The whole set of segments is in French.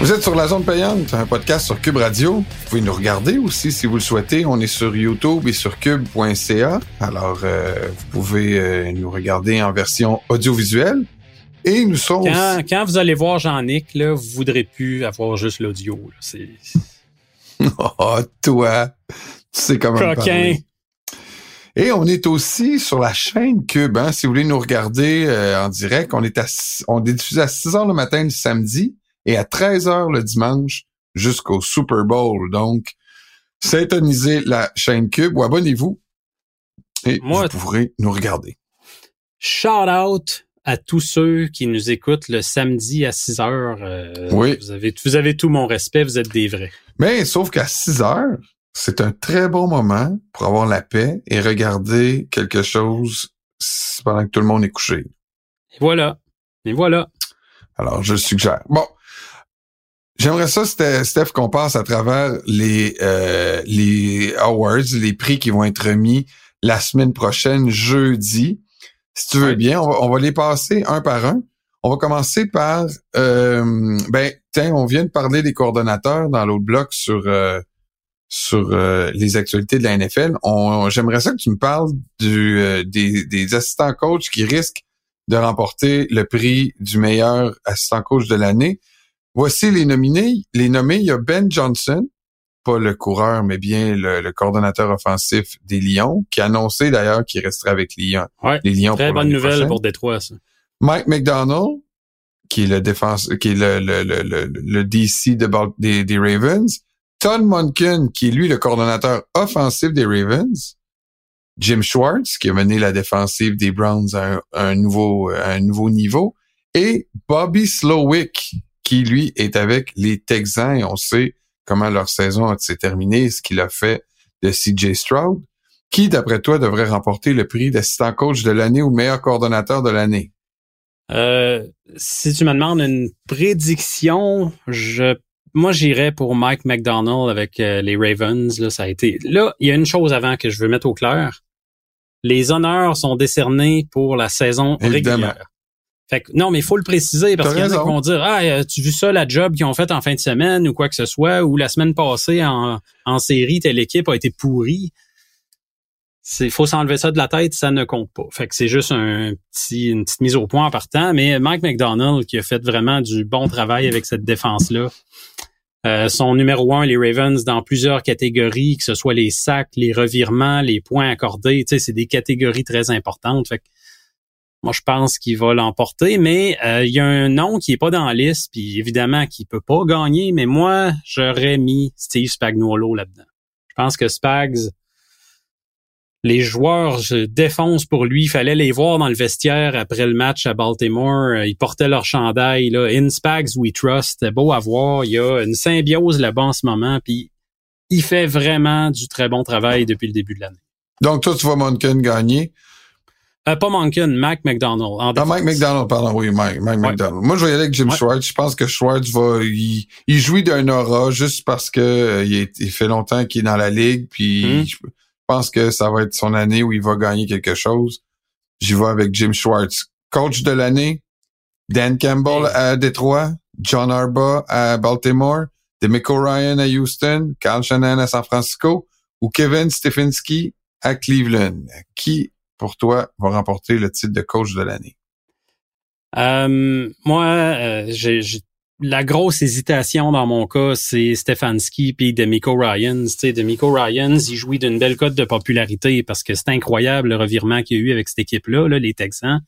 Vous êtes sur la zone payante, un podcast sur Cube Radio. Vous pouvez nous regarder aussi si vous le souhaitez. On est sur YouTube et sur cube.ca. Alors, euh, vous pouvez euh, nous regarder en version audiovisuelle. Et nous sommes... Quand, quand vous allez voir Jean-Nic, là, vous voudrez plus avoir juste l'audio. là. C'est oh, toi, tu sais comment me coquin. parler. Et on est aussi sur la chaîne Cube. Hein, si vous voulez nous regarder euh, en direct, on est, à, on est diffusé à 6 heures le matin le samedi et à 13 heures le dimanche jusqu'au Super Bowl. Donc, syntonisez la chaîne Cube ou abonnez-vous? Et Moi- vous pourrez nous regarder. Shout out à tous ceux qui nous écoutent le samedi à 6 heures. Euh, Oui. Vous avez, vous avez tout mon respect, vous êtes des vrais. Mais sauf qu'à 6 heures, c'est un très bon moment pour avoir la paix et regarder quelque chose pendant que tout le monde est couché. Et voilà. Et voilà. Alors, je le suggère. Bon. J'aimerais ça, Ste- Steph, qu'on passe à travers les, euh, les awards, les prix qui vont être remis la semaine prochaine, jeudi. Si tu veux bien, on va, on va les passer un par un. On va commencer par, euh, ben, tiens, on vient de parler des coordonnateurs dans l'autre bloc sur euh, sur euh, les actualités de la NFL. On, J'aimerais ça que tu me parles du, euh, des, des assistants coachs qui risquent de remporter le prix du meilleur assistant coach de l'année. Voici les nominés. Les nommés, il y a Ben Johnson, pas le coureur, mais bien le, le coordonnateur offensif des Lions, qui a annoncé d'ailleurs qu'il resterait avec les Lions. Ouais. Les Lions Très pour bonne nouvelle prochaine. pour Détroit, ça. Mike McDonald, qui est le défense, qui est le, le, le, le, le DC de des, des Ravens. Todd Monken, qui est lui le coordonnateur offensif des Ravens. Jim Schwartz, qui a mené la défensive des Browns à un, un nouveau, à un nouveau niveau. Et Bobby Slowick, qui lui est avec les Texans et on sait comment leur saison s'est terminée, ce qu'il a fait de CJ Stroud. Qui, d'après toi, devrait remporter le prix d'assistant coach de l'année ou meilleur coordonnateur de l'année? Euh, si tu me demandes une prédiction, je moi j'irais pour Mike McDonald avec euh, les Ravens. Là, ça a été. Là, il y a une chose avant que je veux mettre au clair. Les honneurs sont décernés pour la saison Évidemment. régulière. Fait que, non, mais il faut le préciser parce qu'il y en a qui vont dire Ah, euh, tu vu ça, la job qu'ils ont faite en fin de semaine ou quoi que ce soit, ou la semaine passée en, en série, telle équipe a été pourrie. C'est faut s'enlever ça de la tête, ça ne compte pas. Fait que c'est juste un petit une petite mise au point en partant, mais Mike McDonald qui a fait vraiment du bon travail avec cette défense là. son numéro un, les Ravens, dans plusieurs catégories, que ce soit les sacs, les revirements, les points accordés, tu sais, c'est des catégories très importantes. Fait que moi, je pense qu'il va l'emporter, mais euh, il y a un nom qui est pas dans la liste, puis évidemment qui peut pas gagner, mais moi, j'aurais mis Steve Spagnuolo là-dedans. Je pense que Spags, les joueurs je défonce pour lui. Il fallait les voir dans le vestiaire après le match à Baltimore. Euh, Ils portaient leur chandail. Là. In Spags, we trust. C'était beau à voir. Il y a une symbiose là-bas en ce moment. Puis il fait vraiment du très bon travail depuis le début de l'année. Donc, toi, tu vois Monken gagner. Euh, pas Monken, Mac McDonald. en Ah. Mike McDonald, pardon, oui, Mike, Mike Ouais. McDonald. Moi, je vais y aller avec Jim Ouais. Schwartz. Je pense que Schwartz va, il, il jouit d'un aura juste parce que euh, il, est- il fait longtemps qu'il est dans la ligue, puis Mhm. je pense que ça va être son année où il va gagner quelque chose. J'y vais avec Jim Schwartz. Coach de l'année, Dan Campbell à Détroit, John Arba à Baltimore, Demico Ryan à Houston, Carl Shannon à San Francisco ou Kevin Stefanski à Cleveland. Qui, pour toi, va remporter le titre de coach de l'année? Euh, moi, euh, j'ai la grosse hésitation dans mon cas, c'est Stefanski puis Demico Ryans. Sais, Demico Ryans, il jouit d'une belle cote de popularité parce que c'est incroyable le revirement qu'il y a eu avec cette équipe-là, là, les Texans.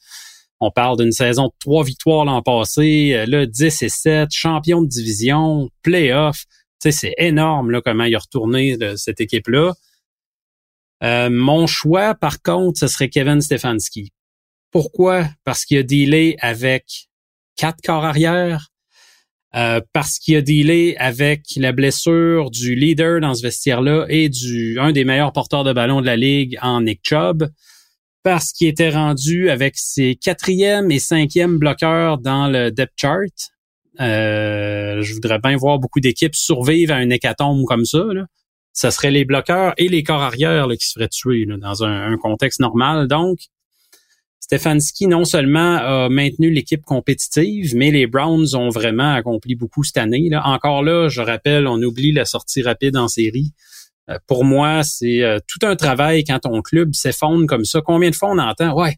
On parle d'une saison de trois victoires l'an passé, euh, là, 10 et 7, champion de division, playoff. C'est énorme là, comment il a retourné cette équipe-là. Euh, mon choix, par contre, ce serait Kevin Stefanski. Pourquoi? Parce qu'il a dealé avec quatre corps arrière, euh, parce qu'il a dealé avec la blessure du leader dans ce vestiaire-là et du un des meilleurs porteurs de ballon de la ligue en Nick Chubb, parce qu'il était rendu avec ses quatrième et cinquième bloqueurs dans le depth chart. Euh, je voudrais bien voir beaucoup d'équipes survivre à un hécatombe comme ça. Là. Ça serait les bloqueurs et les corps arrière qui se feraient tuer dans un, contexte normal. Donc, Stefanski non seulement a maintenu l'équipe compétitive, mais les Browns ont vraiment accompli beaucoup cette année. Là. Encore là, je rappelle, on oublie la sortie rapide en série. Euh, pour moi, c'est euh, tout un travail quand ton club s'effondre comme ça. Combien de fois on entend, ouais,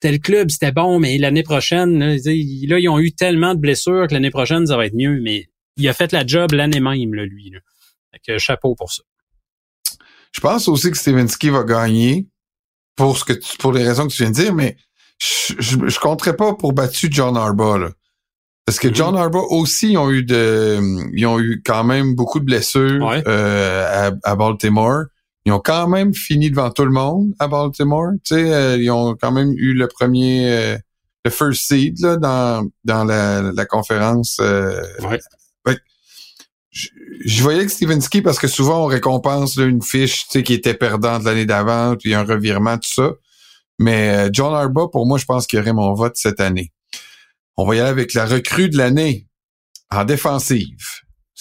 tel club, c'était bon, mais l'année prochaine, là, ils ont eu tellement de blessures que l'année prochaine, ça va être mieux. Mais il a fait la job l'année même, là, lui. Fait chapeau pour ça. Je pense aussi que Stefanski va gagner pour ce que tu, pour les raisons que tu viens de dire, mais je, je, compterais pas pour battu John Harbaugh, là. Parce que John Harbaugh aussi ils ont eu de ils ont eu quand même beaucoup de blessures euh, à, Baltimore. Ils ont quand même fini devant tout le monde à Baltimore. Tu sais, euh, ils ont quand même eu le premier euh, le first seed là, dans, dans la, la conférence. ouais. je, je, voyais que Stevenski, parce que souvent on récompense là, une fiche tu sais, qui était perdante l'année d'avant, puis un revirement, tout ça. Mais John Harbaugh, pour moi, je pense qu'il aurait mon vote cette année. On va y aller avec la recrue de l'année en défensive.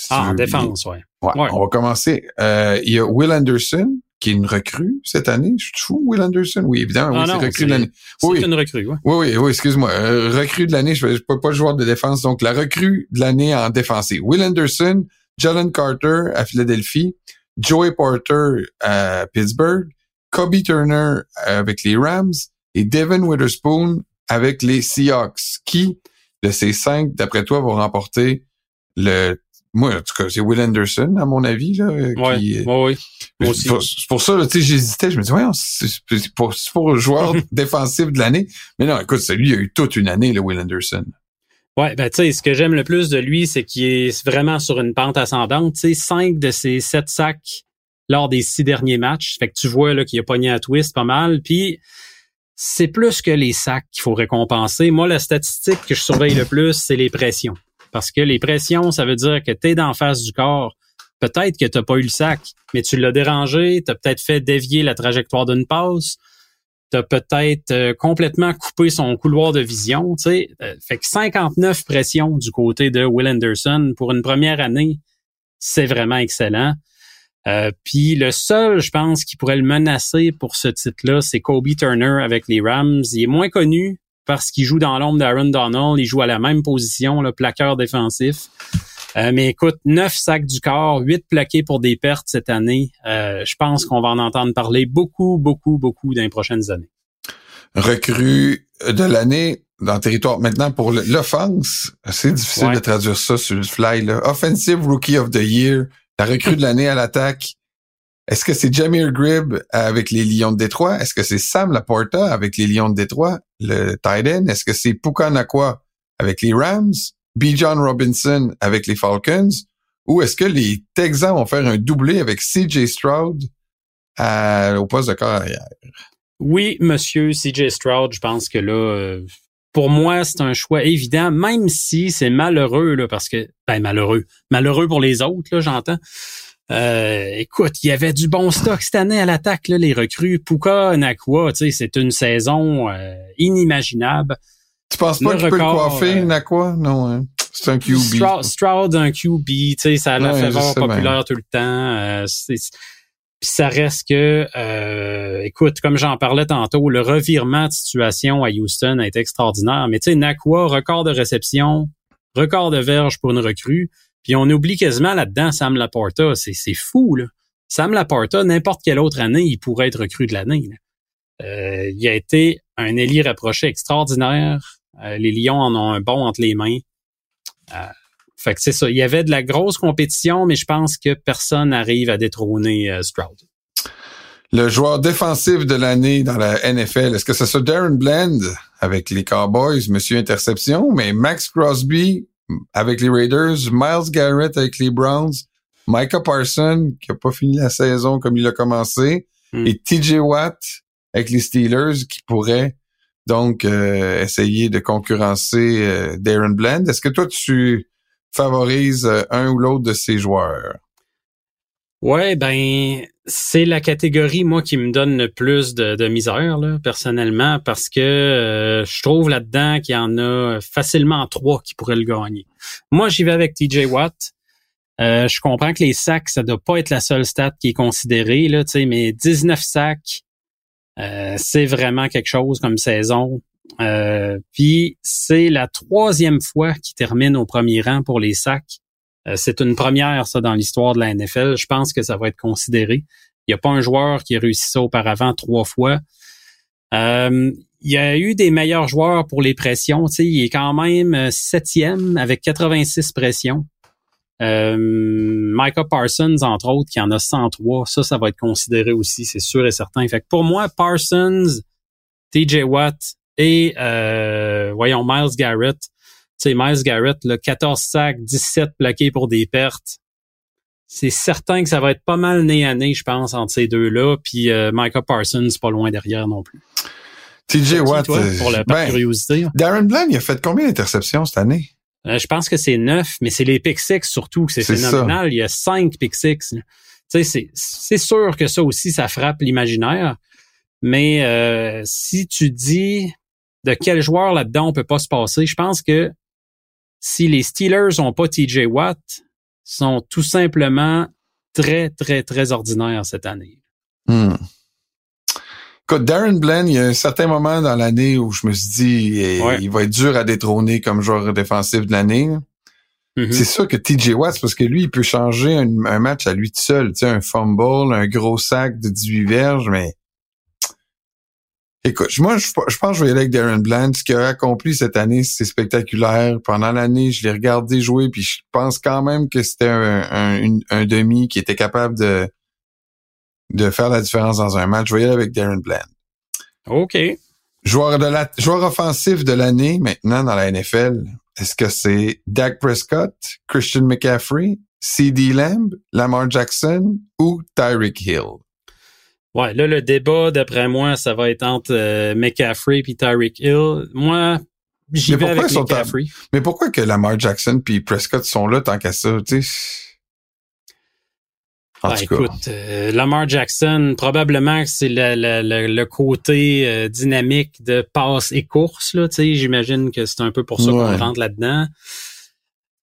ah, en défense, ouais. ouais. On va commencer. Euh, il y a Will Anderson, qui est une recrue cette année. Je suis fou, Will Anderson? Oui, évidemment, oui, ah c'est recrue de l'année. Oui, une recrue, ouais. Oui, oui, oui, excuse-moi. Euh, recrue de l'année, je ne peux pas joueur de défense. Donc, la recrue de l'année en défensive. Will Anderson, Jalen Carter à Philadelphie, Joey Porter à Pittsburgh, Kobe Turner avec les Rams et Devin Witherspoon avec les Seahawks. Qui de ces cinq, d'après toi, vont remporter le moi, en tout cas, c'est Will Anderson, à mon avis. Là, qui, oui, oui. C'est pour, ça, tu sais, j'hésitais. Je me disais, c'est pour, pour le joueur défensif de l'année. Mais non, écoute, lui, il a eu toute une année, le Will Anderson. Ouais, ben tu sais, ce que j'aime le plus de lui, c'est qu'il est vraiment sur une pente ascendante. Tu sais, cinq de ses sept sacs lors des six derniers matchs. Fait que tu vois là qu'il a pogné à twist pas mal. Puis c'est plus que les sacs qu'il faut récompenser. Moi, la statistique que je surveille le plus, c'est les pressions. Parce que les pressions, ça veut dire que tu es d'en face du corps. Peut-être que tu pas eu le sac, mais tu l'as dérangé, tu as peut-être fait dévier la trajectoire d'une passe, tu as peut-être euh, complètement coupé son couloir de vision. Sais. Euh, fait que 59 pressions du côté de Will Anderson pour une première année, c'est vraiment excellent. Euh, puis le seul, je pense, qui pourrait le menacer pour ce titre-là, c'est Kobe Turner avec les Rams. Il est moins connu parce qu'il joue dans l'ombre d'Aaron Donald. Il joue à la même position, le plaqueur défensif. Euh, mais écoute, neuf sacs du corps, huit plaqués pour des pertes cette année. Euh, je pense qu'on va en entendre parler beaucoup, beaucoup, beaucoup dans les prochaines années. Recrue de l'année dans le territoire. Maintenant, pour l'offense, c'est difficile de traduire ça sur le fly. Là. Offensive Rookie of the Year, la recrue de l'année à l'attaque, est-ce que c'est Jamir Gribb avec les Lions de Détroit? Est-ce que c'est Sam Laporta avec les Lions de Détroit, le tight end? Est-ce que c'est Puka Nakwa avec les Rams? B. John Robinson avec les Falcons? Ou est-ce que les Texans vont faire un doublé avec CJ Stroud au poste de corps arrière? Oui, monsieur CJ Stroud, je pense que là, euh, pour moi, c'est un choix évident, même si c'est malheureux, là, parce que, ben, malheureux. Malheureux pour les autres, là, j'entends. Euh, écoute, il y avait du bon stock cette année à l'attaque, là, les recrues. Puka, sais, c'est une saison euh, inimaginable. Tu penses pas que tu peux le coiffer, euh, Nakwa? Non, hein? C'est un QB. Stroud, un QB, tu sais, ça a la faveur populaire tout le temps. c'est puis ça reste que, euh, écoute, comme j'en parlais tantôt, le revirement de situation à Houston a été extraordinaire. Mais tu sais, Nakua, record de réception, record de verge pour une recrue. Puis on oublie quasiment là-dedans Sam Laporta. C'est fou, là. Sam Laporta, n'importe quelle autre année, il pourrait être recrue de l'année. Euh, il a été un éli rapproché extraordinaire. Euh, les Lions en ont un bon entre les mains. Fait que c'est ça. Il y avait de la grosse compétition, mais je pense que personne n'arrive à détrôner euh, Stroud. Le joueur défensif de l'année dans la NFL, est-ce que c'est ça Darren Bland avec les Cowboys, Monsieur Interception, mais Max Crosby avec les Raiders, Miles Garrett avec les Browns, Micah Parson qui a pas fini la saison comme il a commencé, Hmm. et TJ Watt avec les Steelers qui pourrait donc euh, essayer de concurrencer euh, Darren Bland. Est-ce que toi tu favorises euh, un ou l'autre de ces joueurs? Ouais, ben c'est la catégorie moi qui me donne le plus de, de misère là, personnellement parce que euh, je trouve là-dedans qu'il y en a facilement trois qui pourraient le gagner. Moi, j'y vais avec TJ Watt. Euh, je comprends que les sacs, ça doit pas être la seule stat qui est considérée là, tu sais, mais 19 sacs, euh, c'est vraiment quelque chose comme saison. Euh, puis c'est la troisième fois qu'il termine au premier rang pour les sacs. Euh, c'est une première, ça, dans l'histoire de la NFL. Je pense que ça va être considéré. Il n'y a pas un joueur qui a réussi ça auparavant trois fois. Euh, il y a eu des meilleurs joueurs pour les pressions. Tu sais, il est quand même septième avec 86 pressions. Euh, Micah Parsons, entre autres, qui en a 103. Ça, ça va être considéré aussi, c'est sûr et certain. Fait que pour moi, Parsons, TJ Watt et, euh, voyons, Miles Garrett, tu sais, Miles Garrett, là, 14 sacs, 17 plaqués pour des pertes. C'est certain que ça va être pas mal nez à nez, je pense, entre ces deux-là. Puis euh, Micah Parsons, pas loin derrière non plus. TJ Watt, Toi, euh, pour la par ben, curiosité. Darren Bland, il a fait combien d'interceptions cette année? Euh, je pense que c'est neuf, mais c'est les pick six surtout que c'est phénoménal. Il y a cinq pick six. là. Tu sais, c'est, sûr que ça aussi, ça frappe l'imaginaire. Mais euh, si tu dis de quel joueur là-dedans on peut pas se passer, je pense que si les Steelers ont pas TJ Watt, sont tout simplement très, très, très ordinaires cette année. Hmm. Écoute, Darren Bland, il y a un certain moment dans l'année où je me suis dit, eh, Ouais. il va être dur à détrôner comme joueur défensif de l'année. Mhm. C'est sûr que TJ Watt, c'est parce que lui, il peut changer un, un match à lui tout seul. Tu sais, un fumble, un gros sac de 18 verges, mais... Écoute, moi, je, je pense que je vais aller avec Darren Bland. Ce qu'il a accompli cette année, c'est spectaculaire. Pendant l'année, je l'ai regardé jouer, puis je pense quand même que c'était un, un, une- un demi qui était capable de, de faire la différence dans un match. Je vais y aller avec Darren Bland. OK. Joueur, de la, joueur offensif de l'année maintenant dans la NFL, est-ce que c'est Dak Prescott, Christian McCaffrey, C.D. Lamb, Lamar Jackson ou Tyreek Hill? Ouais, là, le débat, d'après moi, ça va être entre euh, McCaffrey puis Tyreek Hill. Moi, j'y vais pourquoi avec ils sont McCaffrey. Mais pourquoi que Lamar Jackson puis Prescott sont là tant qu'à ça, tu sais? En Ben, tout cas. écoute, euh, Lamar Jackson, probablement que c'est le, le- le- le côté euh, dynamique de passe et course. Là, J'imagine que c'est un peu pour ça qu'on rentre là-dedans.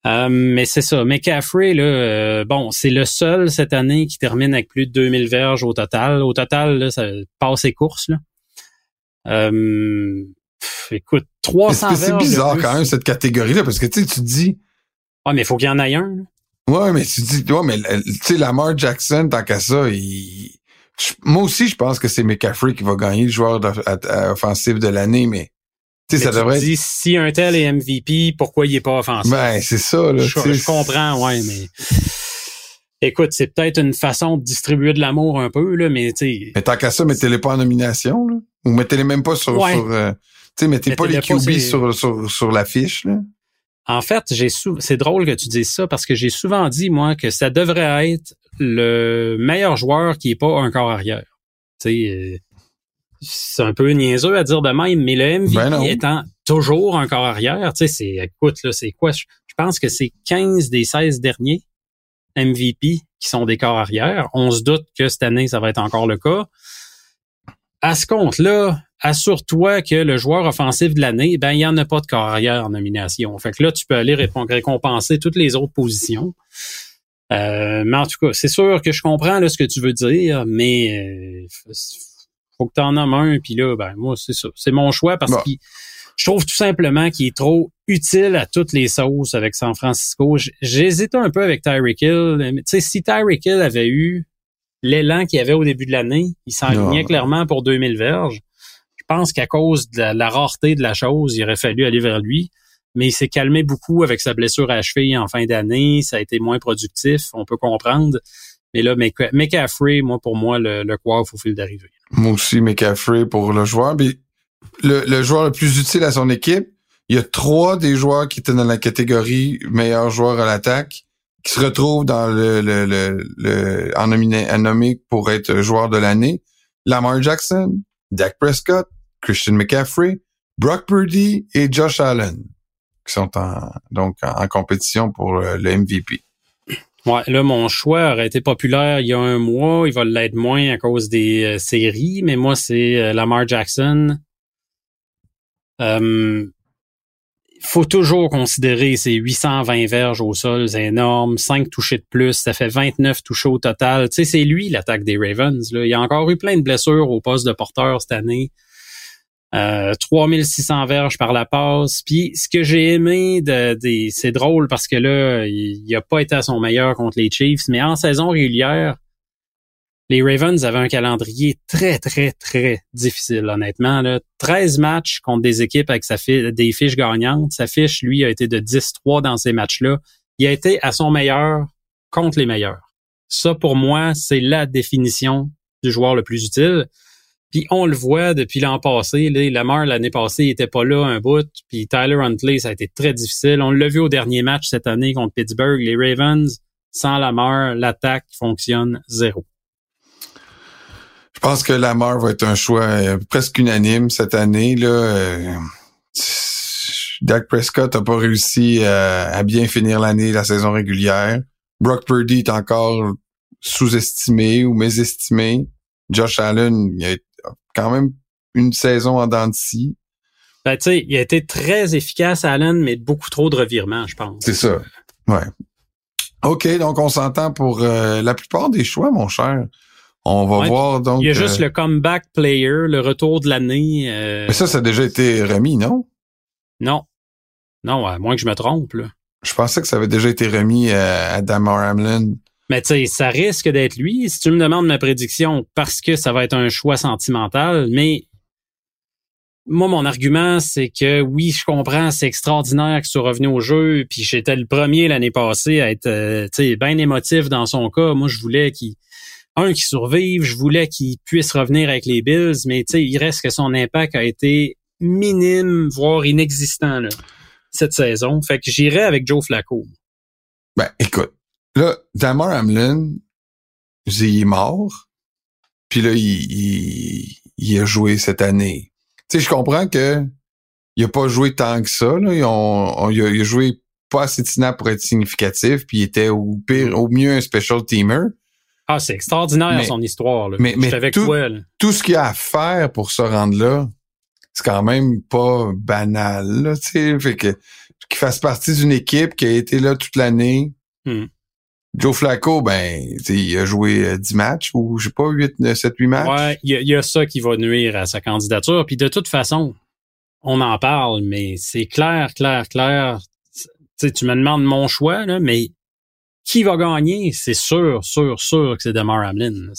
Euh, mais c'est ça. McCaffrey, là, euh, bon, c'est le seul cette année qui termine avec plus de 2000 verges au total. Au total, là, ça passe et course. Là. Euh, pff, écoute, Mais 300 C'est bizarre quand même cette catégorie-là? Parce que tu sais, tu te dis, Ah, mais il faut qu'il y en ait un. là. Ouais, mais tu dis, ouais, mais le- tu sais, Lamar Jackson tant qu'à ça, il, je- moi aussi, je pense que c'est McCaffrey qui va gagner le joueur d'off- à- à- offensif de l'année, mais tu sais, Mais ça tu devrait te être dis, si un tel est MVP, pourquoi il est pas offensif? Ben, c'est ça, là. je, je comprends, ouais, mais écoute, c'est peut-être une façon de distribuer de l'amour un peu, là, mais tu sais, Mais tant qu'à ça, mettez-les pas en nomination, là. Ou mettez-les même pas sur, Ouais. sur euh, tu sais, mettez pas les QB sur, sur, sur l'affiche, là. En fait, j'ai sou- c'est drôle que tu dises ça parce que j'ai souvent dit, moi, que ça devrait être le meilleur joueur qui est pas un corps arrière. Tu sais, euh, c'est un peu niaiseux à dire de même, mais le MVP Ben étant toujours un corps arrière, tu sais, c'est, écoute, là, c'est quoi? Je pense que c'est 15 des 16 derniers MVP qui sont des corps arrière. On se doute que cette année, ça va être encore le cas. À ce compte-là, assure-toi que le joueur offensif de l'année, ben, il n'y en a pas de corps arrière en nomination. Fait que là, tu peux aller récompenser toutes les autres positions. Euh, mais en tout cas, c'est sûr que je comprends là, ce que tu veux dire, mais euh, faut que tu en nommes un, puis là, ben moi, c'est ça. C'est mon choix parce Bon. que je trouve tout simplement qu'il est trop utile à toutes les sauces avec San Francisco. J'hésitais un peu avec Tyreek Hill. Tu sais, si Tyreek Hill avait eu l'élan qu'il avait au début de l'année, il s'enlignait clairement pour 2000 verges. Je pense qu'à cause de la, rareté de la chose, il aurait fallu aller vers lui. mais il s'est calmé beaucoup avec sa blessure à cheville en fin d'année. Ça a été moins productif, on peut comprendre. Mais là, Mc- McCaffrey, moi, pour moi, le, le coiffe au fil d'arrivée. Moi aussi, McCaffrey pour le joueur. Le, le joueur le plus utile à son équipe, il y a trois des joueurs qui étaient dans la catégorie meilleur joueur à l'attaque qui se retrouvent dans le, le, le, le en, nominé, en nommé pour être joueur de l'année. Lamar Jackson, Dak Prescott, Christian McCaffrey, Brock Purdy et Josh Allen qui sont en, donc en, compétition pour le, le MVP. Ouais, là, mon choix aurait été populaire il y a un mois. Il va l'être moins à cause des euh, séries, mais moi, c'est euh, Lamar Jackson. Euh, faut toujours considérer ces 820 verges au sol, c'est énorme. 5 touchés de plus, ça fait 29 touchés au total. Tu sais, c'est lui l'attaque des Ravens. Là. Il a encore eu plein de blessures au poste de porteur cette année. Euh, 3600 verges par la passe. Puis ce que j'ai aimé, de, des- c'est drôle parce que là, il n'a pas été à son meilleur contre les Chiefs, mais en saison régulière, les Ravens avaient un calendrier très, très, très difficile, honnêtement. Là. 13 matchs contre des équipes avec des fiches gagnantes. Sa fiche, lui, a été de 10-3 dans ces matchs-là. Il a été à son meilleur contre les meilleurs. Ça, pour moi, c'est la définition du joueur le plus utile. Puis on le voit depuis l'an passé. Là, Lamar, l'année passée, il était pas là un bout. Puis Tyler Huntley, ça a été très difficile. On l'a vu au dernier match cette année contre Pittsburgh. Les Ravens, sans Lamar, l'attaque fonctionne zéro. Je pense que Lamar va être un choix euh, presque unanime cette année. Là, euh, Dak Prescott n'a pas réussi euh, à bien finir l'année, la saison régulière. Brock Purdy est encore sous-estimé ou mésestimé. Josh Allen, il a quand même une saison en dents de scie. Ben, tu sais, il a été très efficace, Allen, mais beaucoup trop de revirements, je pense. C'est ça. Ouais. OK, donc on s'entend pour euh, la plupart des choix, mon cher. On va Ouais, voir donc. Il y a juste euh, le comeback player, le retour de l'année. euh, Mais ça, ça a déjà été remis, non? Non. Non, à moins que je me trompe, là. Je pensais que ça avait déjà été remis à, à Damar Hamlin. Mais tu sais, ça risque d'être lui. Si tu me demandes ma prédiction, parce que ça va être un choix sentimental, mais moi, mon argument, c'est que oui, je comprends, c'est extraordinaire que tu sois revenu au jeu, puis j'étais le premier l'année passée à être, euh, tu sais, bien émotif dans son cas. Moi, je voulais qu'il, un, qu'il survive, je voulais qu'il puisse revenir avec les Bills, mais tu sais, il reste que son impact a été minime, voire inexistant, cette saison. Fait que j'irais avec Joe Flacco. Ben, écoute, là, Damar Hamlin, il est mort. Puis là, il, il, il a joué cette année. Tu sais, je comprends que il a pas joué tant que ça. Là. Ils ont- on- il, a, il a joué pas assez de snaps pour être significatif. Puis il était au pire, au mieux un special teamer. Ah, c'est extraordinaire Mais- son histoire. Là. mais- mais avec tout- toi. là. Tout ce qu'il y a à faire pour se rendre là, c'est quand même pas banal. Là, tu sais, fait que qu'il fasse partie d'une équipe qui a été là toute l'année. Hmm. Joe Flacco, ben, il a joué euh, 10 matchs ou je sais pas, 8, 9, 7, 8 matchs. Ouais, il y, a- ça qui va nuire à sa candidature. Puis de toute façon, on en parle, mais c'est clair, clair, clair. Tu sais, tu me demandes mon choix, mais qui va gagner? C'est sûr, sûr, sûr que c'est Demar Hamlin.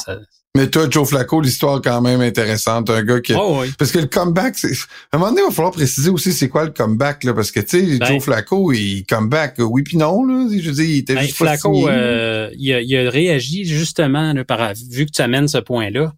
Mais toi, Joe Flacco, l'histoire quand même intéressante. Un gars qui... Oh, oui. Parce que le comeback, c'est... À un moment donné, il va falloir préciser aussi c'est quoi le comeback, là. Parce que, tu sais, Ben- Joe Flacco, il comeback, oui puis non, là. Je veux dire, il était Ben, juste pas Flacco, signé. euh, il, a, il a réagi justement, là, par, vu que tu amènes ce point-là.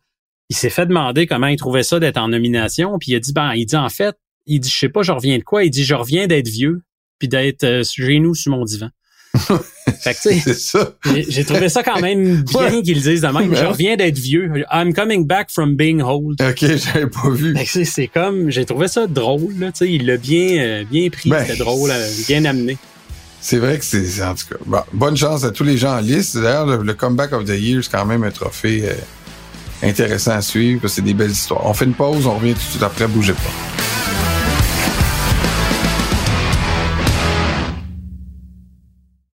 Il s'est fait demander comment il trouvait ça d'être en nomination, puis il a dit, ben, il dit en fait, il dit, je sais pas, je reviens de quoi? Il dit, je reviens d'être vieux, puis d'être euh, chez nous sur mon divan. C'est ça. j'ai- trouvé ça quand même bien Ouais. qu'ils le disent de même. Je reviens d'être vieux. I'm coming back from being old. OK, j'avais pas vu. C'est- comme, j'ai trouvé ça drôle, là, tu sais, il l'a bien, euh, bien pris, Ben, c'était drôle, euh, bien amené. C'est vrai que c'est, en tout cas, bon, bonne chance à tous les gens en liste. D'ailleurs, le, le comeback of the year, c'est quand même un trophée euh, intéressant à suivre parce que c'est des belles histoires. On fait une pause, on revient tout de suite après, bougez pas.